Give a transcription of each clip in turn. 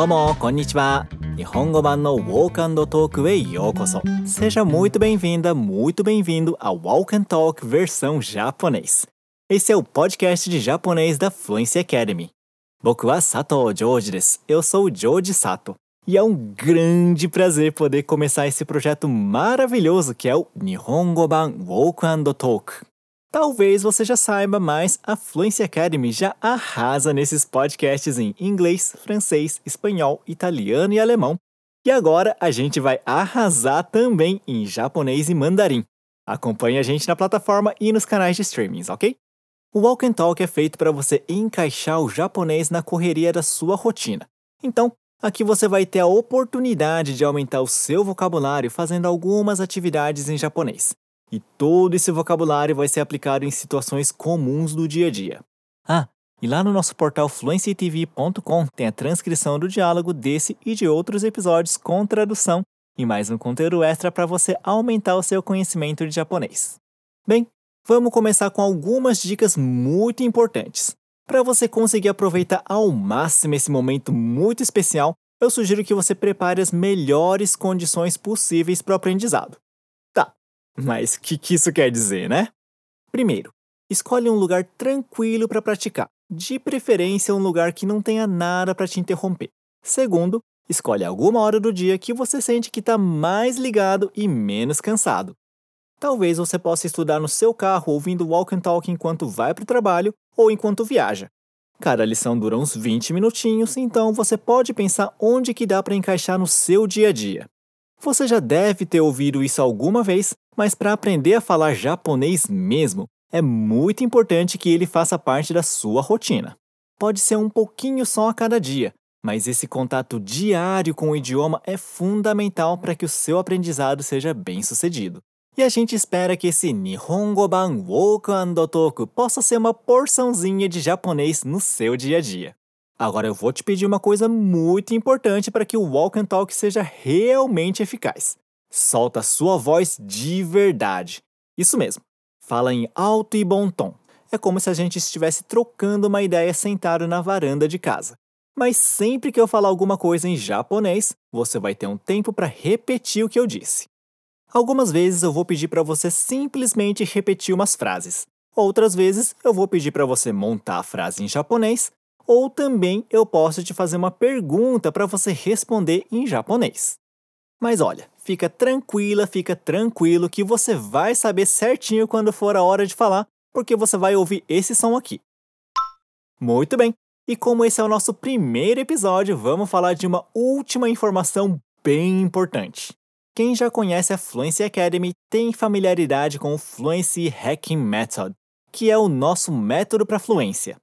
どうもこんにちは日本語版の Walk and Talk へようこそ Seja muito bem-vinda, muito bem-vindo ao Walk and Talk versão japonês Esse é o podcast de japonês da Fluency Academy 僕は佐藤ジョージです。Eu sou o Joji Sato. E é um grande prazer poder começar esse projeto maravilhoso que é o Nihongo Ban Walk and Talk. Talvez você já saiba, mas a Fluency Academy já arrasa nesses podcasts em inglês, francês, espanhol, italiano e alemão. E agora a gente vai arrasar também em japonês e mandarim. Acompanhe a gente na plataforma e nos canais de streamings, ok? O Walk and Talk é feito para você encaixar o japonês na correria da sua rotina. Então, aqui você vai ter a oportunidade de aumentar o seu vocabulário fazendo algumas atividades em japonês. E todo esse vocabulário vai ser aplicado em situações comuns do dia a dia. Ah, e lá no nosso portal fluencytv.com tem a transcrição do diálogo desse e de outros episódios com tradução e mais um conteúdo extra para você aumentar o seu conhecimento de japonês. Bem, vamos começar com algumas dicas muito importantes. Para você conseguir aproveitar ao máximo esse momento muito especial, eu sugiro que você prepare as melhores condições possíveis para o aprendizado. Mas o que, que isso quer dizer, né? Primeiro, escolhe um lugar tranquilo para praticar, de preferência um lugar que não tenha nada para te interromper. Segundo, escolhe alguma hora do dia que você sente que está mais ligado e menos cansado. Talvez você possa estudar no seu carro ouvindo walk and talk enquanto vai para o trabalho ou enquanto viaja. Cada lição dura uns 20 minutinhos, então você pode pensar onde que dá para encaixar no seu dia a dia. Você já deve ter ouvido isso alguma vez, mas para aprender a falar japonês mesmo, é muito importante que ele faça parte da sua rotina. Pode ser um pouquinho só a cada dia, mas esse contato diário com o idioma é fundamental para que o seu aprendizado seja bem sucedido. E a gente espera que esse Nihongo Ban Woku and Toku possa ser uma porçãozinha de japonês no seu dia a dia. Agora eu vou te pedir uma coisa muito importante para que o Walk and Talk seja realmente eficaz. Solta sua voz de verdade. Isso mesmo. Fala em alto e bom tom. É como se a gente estivesse trocando uma ideia sentado na varanda de casa. Mas sempre que eu falar alguma coisa em japonês, você vai ter um tempo para repetir o que eu disse. Algumas vezes eu vou pedir para você simplesmente repetir umas frases. Outras vezes eu vou pedir para você montar a frase em japonês, ou também eu posso te fazer uma pergunta para você responder em japonês. Mas olha, fica tranquila, fica tranquilo que você vai saber certinho quando for a hora de falar, porque você vai ouvir esse som aqui. Muito bem. E como esse é o nosso primeiro episódio, vamos falar de uma última informação bem importante. Quem já conhece a Fluency Academy tem familiaridade com o Fluency Hacking Method, que é o nosso método para fluência.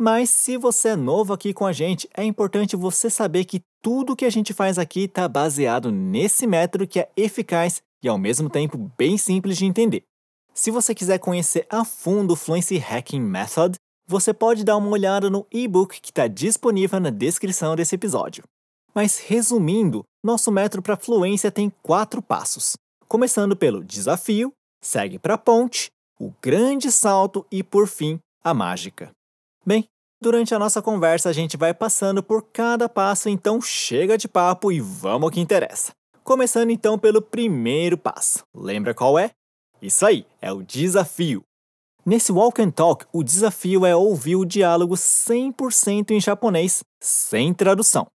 Mas se você é novo aqui com a gente, é importante você saber que tudo que a gente faz aqui está baseado nesse método que é eficaz e ao mesmo tempo bem simples de entender. Se você quiser conhecer a fundo o Fluency Hacking Method, você pode dar uma olhada no e-book que está disponível na descrição desse episódio. Mas resumindo, nosso método para fluência tem quatro passos. Começando pelo desafio, segue para a ponte, o grande salto e, por fim, a mágica. Bem, durante a nossa conversa a gente vai passando por cada passo, então chega de papo e vamos ao que interessa. Começando então pelo primeiro passo. Lembra qual é? Isso aí, é o desafio. Nesse Walk and Talk, o desafio é ouvir o diálogo 100% em japonês, sem tradução.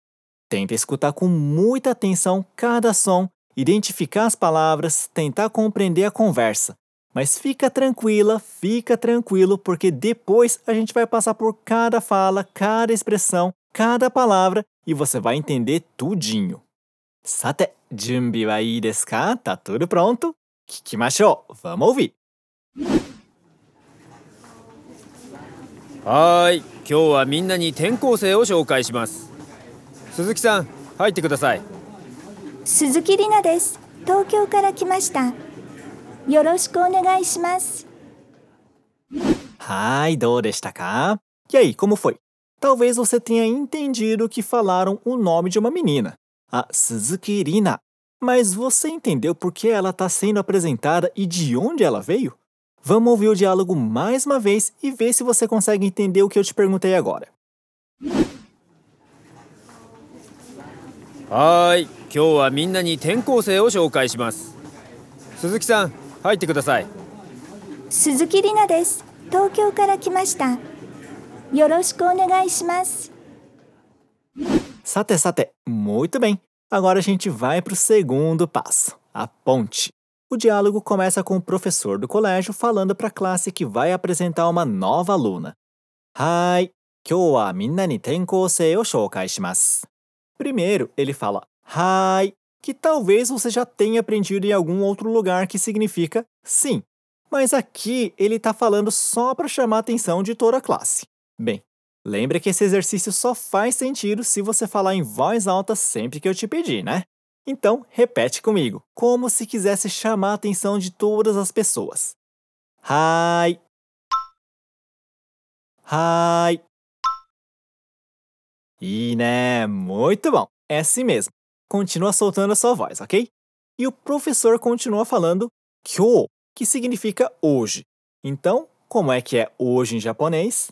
Tenta escutar com muita atenção cada som, identificar as palavras, tentar compreender a conversa. Mas fica tranquila, fica tranquilo, porque depois a gente vai passar por cada fala, cada expressão, cada palavra e você vai entender tudinho. Sate, junbi wa ii desu ka? Tá tudo pronto? Kikimashou. Vamos ouvir. はーい今日はみんなに転校生を紹介します鈴木さん入ってください鈴木里奈です東京から来ました よろしくお願いします Ai, どうでしたか E aí, como foi? Talvez você tenha entendido que falaram o nome de uma menina, a Suzuki Rina. Mas você entendeu por que ela está sendo apresentada e de onde ela veio? Vamos ouvir o diálogo mais uma vez e ver se você consegue entender o que eu te perguntei agora. はーい今日はみんなに転校生を紹介します鈴木さん 入ってください鈴木里奈です東京から来ましたよろしくお願いします Sate, sate, muito bem. Agora a gente vai para o segundo passo, a ponte. O diálogo começa com o professor do colégio falando para a classe que vai apresentar uma nova aluna. Hai, kyou wa minna ni tenkousei o shoukai shimasu. Primeiro, ele fala Hai, que talvez você já tenha aprendido em algum outro lugar que significa sim. Mas aqui ele está falando só para chamar a atenção de toda a classe. Bem, lembre que esse exercício só faz sentido se você falar em voz alta sempre que eu te pedir, né? Então, repete comigo, como se quisesse chamar a atenção de todas as pessoas. Hai. Hai. E né, muito bom. É assim mesmo. Continua soltando a sua voz, ok? E o professor continua falando kyo, que significa hoje. Então, como é que é hoje em japonês?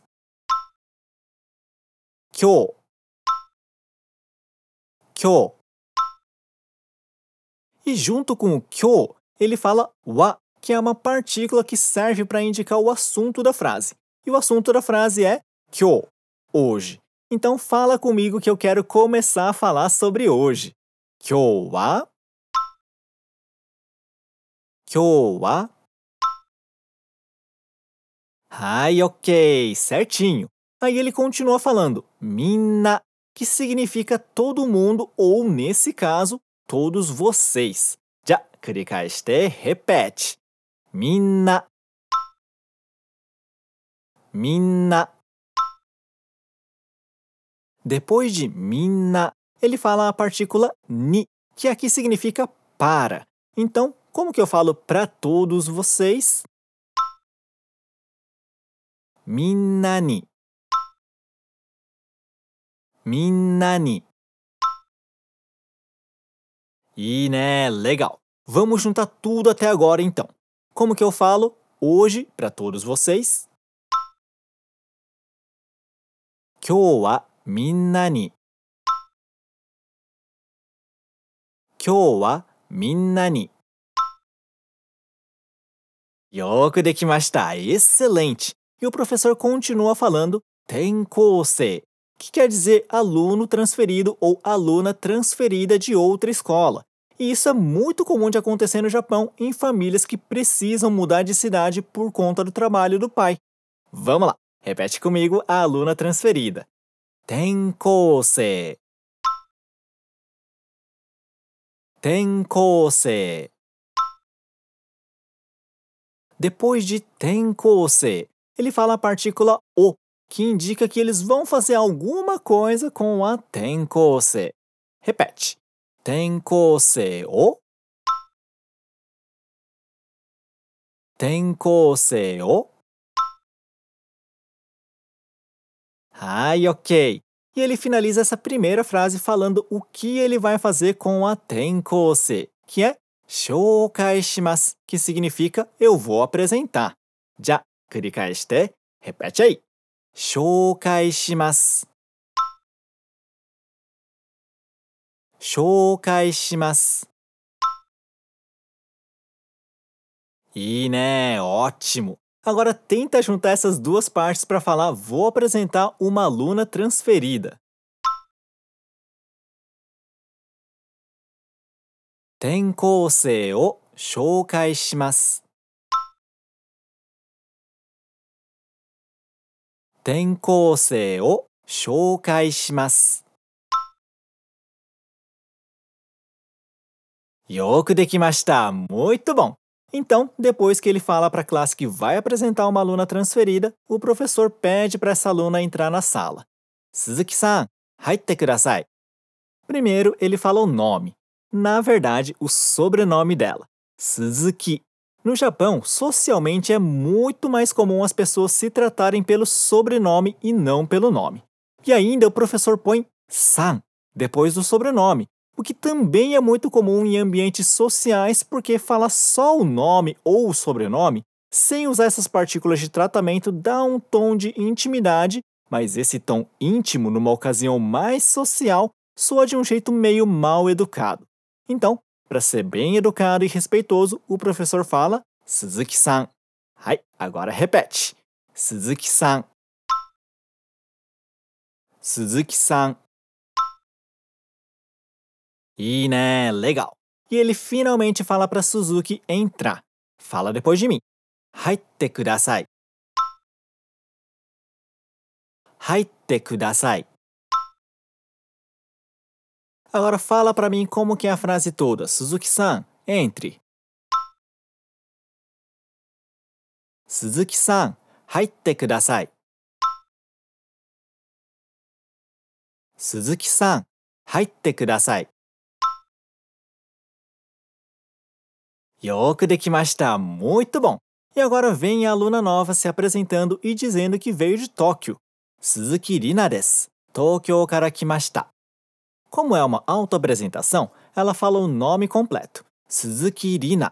Kyo. Kyo. E junto com o kyo, ele fala wa, que é uma partícula que serve para indicar o assunto da frase. E o assunto da frase é kyo, hoje. Então fala comigo que eu quero começar a falar sobre hoje. Kyo wa Kyo wa Ai, ok, certinho. Aí ele continua falando minna, que significa todo mundo ou nesse caso, todos vocês. Já, kurikaeshite, repete. Minna. Minna. Depois de minna, ele fala a partícula ni, que aqui significa para. Então, como que eu falo para todos vocês? Minani. Minani. E né, legal. Vamos juntar tudo até agora então. Como que eu falo hoje para todos vocês? Kyou wa minna ni 今日はみんなによくできました。Excelente! E o professor continua falando 転校生, que quer dizer aluno transferido ou aluna transferida de outra escola. E isso é muito comum de acontecer no Japão em famílias que precisam mudar de cidade por conta do trabalho do pai. Vamos lá, repete comigo a aluna transferida. 転 転校生 Depois de 転校生, ele fala a partícula o, que indica que eles vão fazer alguma coisa com a 転校生. Repete. 転校生を転校生を Ai, ok. E ele finaliza essa primeira frase falando o que ele vai fazer com a tenkose, que é shoukai que significa eu vou apresentar. Já, kurikaeshite, repete aí. Shoukai shimasu. Shoukai né, ótimo. Agora tenta juntar essas duas partes para falar vou apresentar uma aluna transferida. Tenkousei o shoukai shimasu. Tenkousei o shoukai shimasu. Yoku dekimashita. Muito bom. Então, depois que ele fala para a classe que vai apresentar uma aluna transferida, o professor pede para essa aluna entrar na sala. Suzuki-san, haite kudasai. Primeiro, ele fala o nome. Na verdade, o sobrenome dela, Suzuki. No Japão, socialmente é muito mais comum as pessoas se tratarem pelo sobrenome e não pelo nome. E ainda o professor põe san depois do sobrenome, o que também é muito comum em ambientes sociais porque fala só o nome ou o sobrenome sem usar essas partículas de tratamento dá um tom de intimidade, mas esse tom íntimo numa ocasião mais social soa de um jeito meio mal educado. Então, para ser bem educado e respeitoso, o professor fala Suzuki-san. Hai, agora repete. Suzuki-san. Suzuki-san. E né, legal. E ele finalmente fala para Suzuki entrar. Fala depois de mim. Haitte kudasai. Haitte kudasai. Agora fala para mim como que é a frase toda. Suzuki-san, entre. Suzuki-san, haitte kudasai. Suzuki-san, haitte kudasai. よくできました。Muito bom! E agora vem a aluna nova se apresentando e dizendo que veio de Tóquio. Suzuki Rina です。東京から来ました。Como é uma autoapresentação, ela fala o nome completo. Suzuki Rina.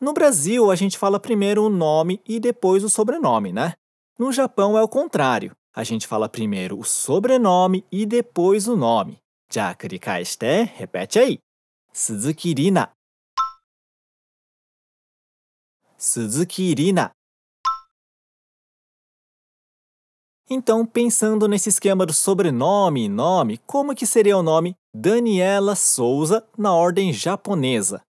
No Brasil, a gente fala primeiro o nome e depois o sobrenome, né? No Japão é o contrário. A gente fala primeiro o sobrenome e depois o nome. Já繰り返して, repete aí. Suzuki Rina. Suzuki Rina. Então, pensando nesse esquema do sobrenome e nome, como que seria o nome Daniela Souza na ordem japonesa?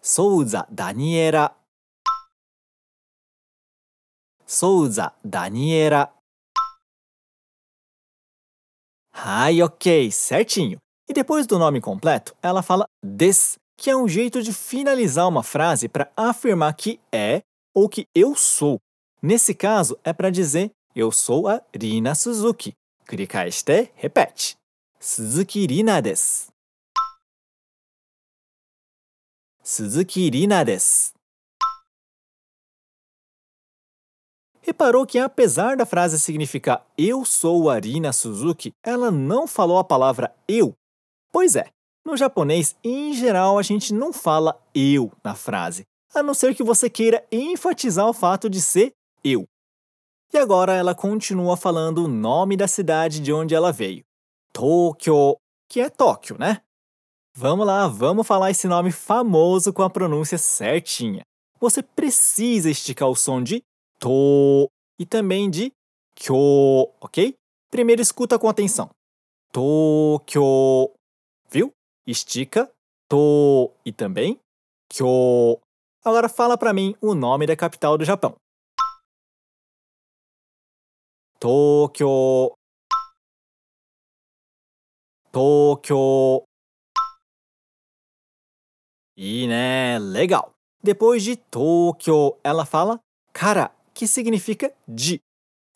Souza Daniela. Souza Daniela. Ai, ok, certinho. E depois do nome completo, ela fala des, que é um jeito de finalizar uma frase para afirmar que é ou que eu sou. Nesse caso, é para dizer eu sou a Rina Suzuki. Clica este, repete. Suzuki Rina desu. Suzuki Rina desu. Reparou que apesar da frase significar eu sou a Rina Suzuki, ela não falou a palavra eu. Pois é, no japonês, em geral, a gente não fala eu na frase, a não ser que você queira enfatizar o fato de ser eu. E agora ela continua falando o nome da cidade de onde ela veio. Tokyo, que é Tóquio, né? Vamos lá, vamos falar esse nome famoso com a pronúncia certinha. Você precisa esticar o som de to e também de kyo, ok? Primeiro escuta com atenção. Tokyo. Estica to e também kyo. Agora fala para mim o nome da capital do Japão. Tokyo. Tokyo. E né, legal. Depois de Tokyo, ela fala kara, que significa de.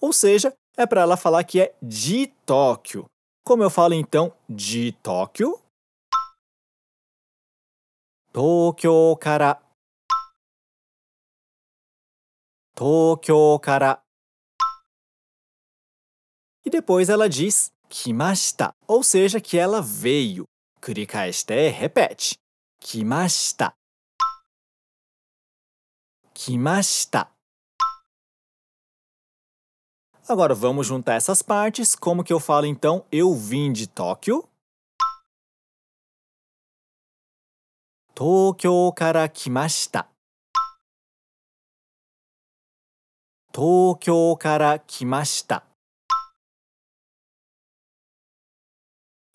Ou seja, é para ela falar que é de Tóquio. Como eu falo então de Tóquio? Tokyo kara. Tokyo kara. E depois ela diz kimashita, ou seja, que ela veio. 繰り返して、repete. Kimashita. Kimashita. Agora vamos juntar essas partes. Como que eu falo então? Eu vim de Tóquio. Tokyo kara kimashita. Tokyo kara kimashita.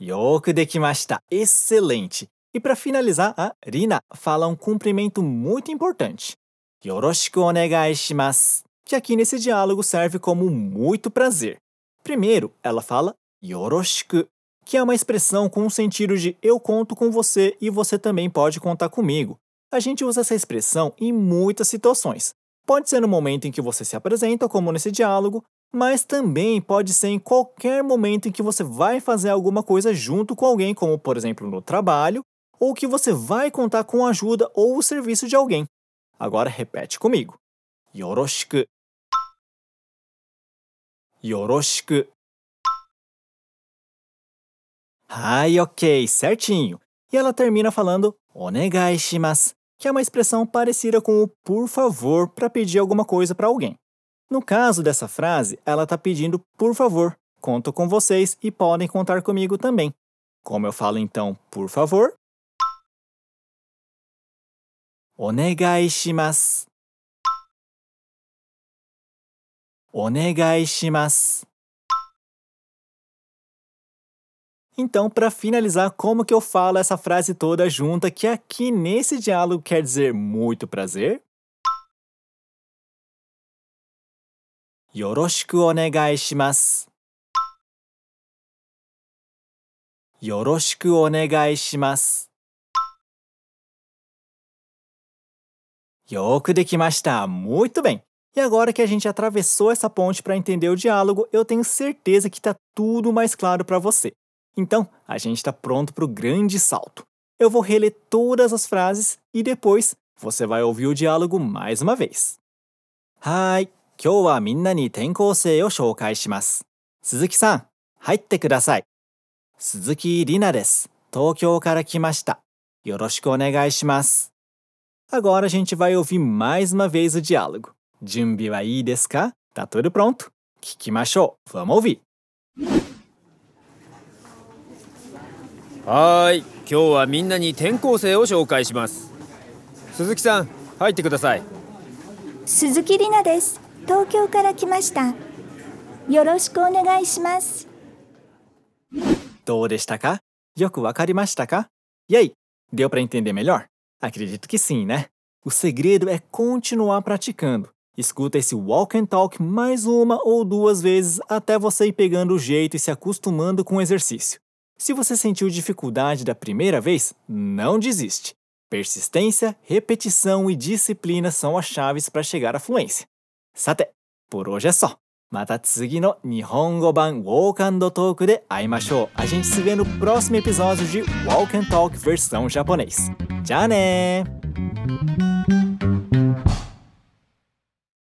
よくできました。Excelente! E para finalizar, a Rina fala um cumprimento muito importante. Yoroshiku onegai shimasu, que aqui nesse diálogo serve como muito prazer. Primeiro, ela fala yoroshiku, que é uma expressão com o sentido de eu conto com você e você também pode contar comigo. A gente usa essa expressão em muitas situações. Pode ser no momento em que você se apresenta, como nesse diálogo, mas também pode ser em qualquer momento em que você vai fazer alguma coisa junto com alguém, como por exemplo no trabalho, ou que você vai contar com a ajuda ou o serviço de alguém. Agora repete comigo. Yoroshiku. Yoroshiku. Ai, ok, certinho. E ela termina falando onegai shimasu, que é uma expressão parecida com o por favor para pedir alguma coisa para alguém. No caso dessa frase, ela está pedindo por favor, conto com vocês e podem contar comigo também. Como eu falo então, por favor? Onegai shimasu. Onegai shimasu. Então, para finalizar, como que eu falo essa frase toda junta que aqui nesse diálogo quer dizer muito prazer? よろしくお願いします。よろしくお願いします。よくできました. Muito bem. E agora que a gente atravessou essa ponte para entender o diálogo, eu tenho certeza que está tudo mais claro para você. Então, a gente está pronto para o grande salto. Eu vou reler todas as frases e depois você vai ouvir o diálogo mais uma vez. Hai, kyou minna ni o shoukai shimasu. Suzuki-san, haitte kudasai. Suzuki Rina desu. Tokyo kara kimashita. Yoroshiku onegai shimasu. Agora a gente vai ouvir mais uma vez o diálogo. Jumbi wa ii desu ka? Tá tudo pronto? Kikimashou. Vamos ouvir. はーい今日はみんなに転校生を紹介します鈴木さん入ってください鈴木里奈です東京から来ましたよろしくお願いします Do desta ka? Yoku wakarimashita ka? E aí, deu para entender melhor? Acredito que sim, né? O segredo é continuar praticando. Escuta esse walk and talk mais uma ou duas vezes até você ir pegando o jeito e se acostumando com o exercício. Se você sentiu dificuldade da primeira vez, não desiste. Persistência, repetição e disciplina são as chaves para chegar à fluência. Sate, por hoje é só. Mata tsugi no Nihongo Ban Walk and Talk. A gente se vê no próximo episódio de Walk and Talk versão japonês. Já né!